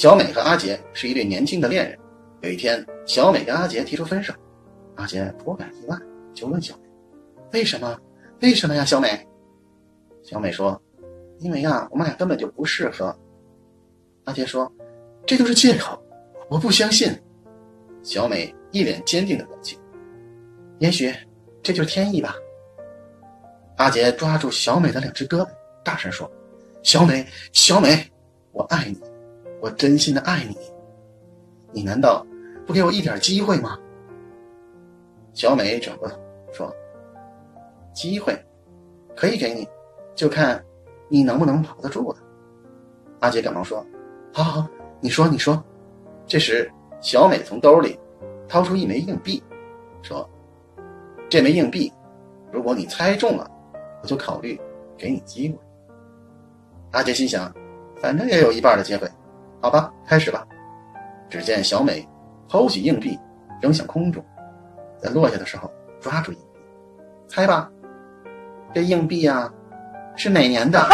小美和阿杰是一对年轻的恋人。有一天，小美跟阿杰提出分手，阿杰颇感意外，就问小美：“为什么？为什么呀？”小美，小美说：“因为呀，我们俩根本就不适合。”阿杰说：“这都是借口，我不相信。”小美一脸坚定的表情：“也许这就是天意吧。”阿杰抓住小美的两只胳膊，大声说：“小美，小美，我爱你，我真心的爱你，你难道……”不给我一点机会吗？小美转过头说：“机会可以给你，就看你能不能保得住了。”阿杰赶忙说：“好好，你说，你说。”这时，小美从兜里掏出一枚硬币，说：“这枚硬币，如果你猜中了，我就考虑给你机会。”阿杰心想：“反正也有一半的机会，好吧，开始吧。”只见小美。抛起硬币，扔向空中，在落下的时候抓住硬币，猜吧，这硬币呀，是哪年的？